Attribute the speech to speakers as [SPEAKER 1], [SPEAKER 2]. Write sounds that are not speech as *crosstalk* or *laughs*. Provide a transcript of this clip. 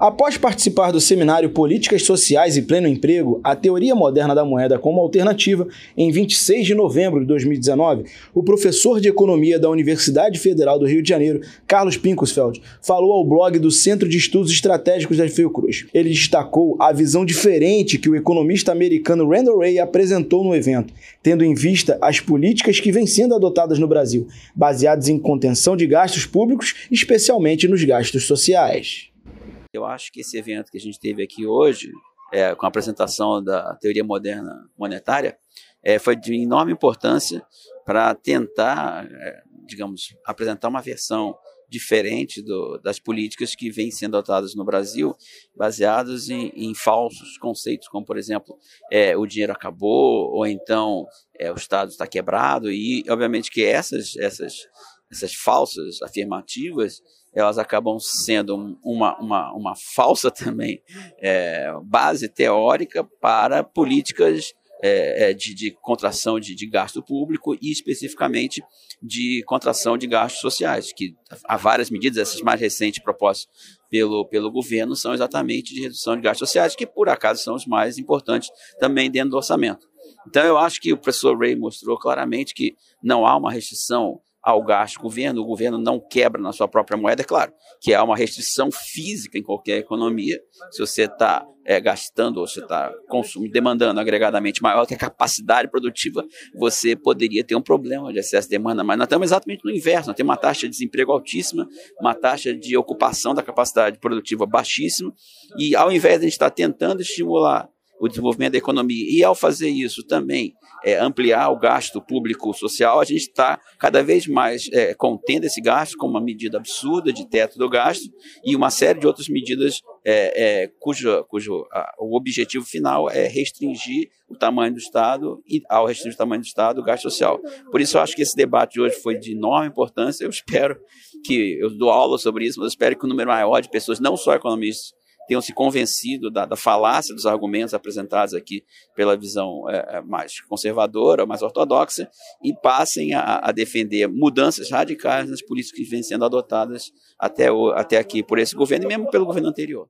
[SPEAKER 1] Após participar do seminário Políticas Sociais e Pleno Emprego, a teoria moderna da moeda como alternativa, em 26 de novembro de 2019, o professor de economia da Universidade Federal do Rio de Janeiro, Carlos Pincosfeld, falou ao blog do Centro de Estudos Estratégicos da Fiocruz. Ele destacou a visão diferente que o economista americano Randall Ray apresentou no evento, tendo em vista as políticas que vêm sendo adotadas no Brasil, baseadas em contenção de gastos públicos, especialmente nos gastos sociais.
[SPEAKER 2] Eu acho que esse evento que a gente teve aqui hoje, é, com a apresentação da teoria moderna monetária, é, foi de enorme importância para tentar, é, digamos, apresentar uma versão diferente do, das políticas que vêm sendo adotadas no Brasil, baseadas em, em falsos conceitos, como, por exemplo, é, o dinheiro acabou, ou então é, o Estado está quebrado, e, obviamente, que essas, essas, essas falsas afirmativas elas acabam sendo uma, uma, uma falsa *laughs* também é, base teórica para políticas é, é, de, de, contração de, de, gasto público e especificamente de contração de gastos sociais, que há várias medidas, essas mais recentes propostas pelo, pelo governo são exatamente de redução de gastos sociais, que por acaso são os mais importantes também dentro do orçamento. Então eu acho que o professor Ray mostrou claramente que não há uma restrição ao gasto do governo, o governo não quebra na sua própria moeda, é claro, que é uma restrição física em qualquer economia. Se você está é, gastando ou você está consumindo, demandando agregadamente maior que a capacidade produtiva, você poderia ter um problema de excesso de demanda. Mas nós estamos exatamente no inverso, nós temos uma taxa de desemprego altíssima, uma taxa de ocupação da capacidade produtiva baixíssima, e ao invés de a gente estar tentando estimular o desenvolvimento da economia. E ao fazer isso também é, ampliar o gasto público social, a gente está cada vez mais é, contendo esse gasto com uma medida absurda de teto do gasto e uma série de outras medidas é, é cujo, cujo a, o objetivo final é restringir o tamanho do Estado e, ao restringir o tamanho do Estado, o gasto social. Por isso, eu acho que esse debate de hoje foi de enorme importância. Eu espero que, eu dou aula sobre isso, mas eu espero que o um número maior de pessoas, não só economistas, tenham se convencido da, da, falácia dos argumentos apresentados aqui pela visão é, é, mais conservadora, mais ortodoxa, e passem a, a, defender mudanças radicais nas políticas que vêm sendo adotadas até, o, até aqui por esse governo e mesmo pelo governo anterior.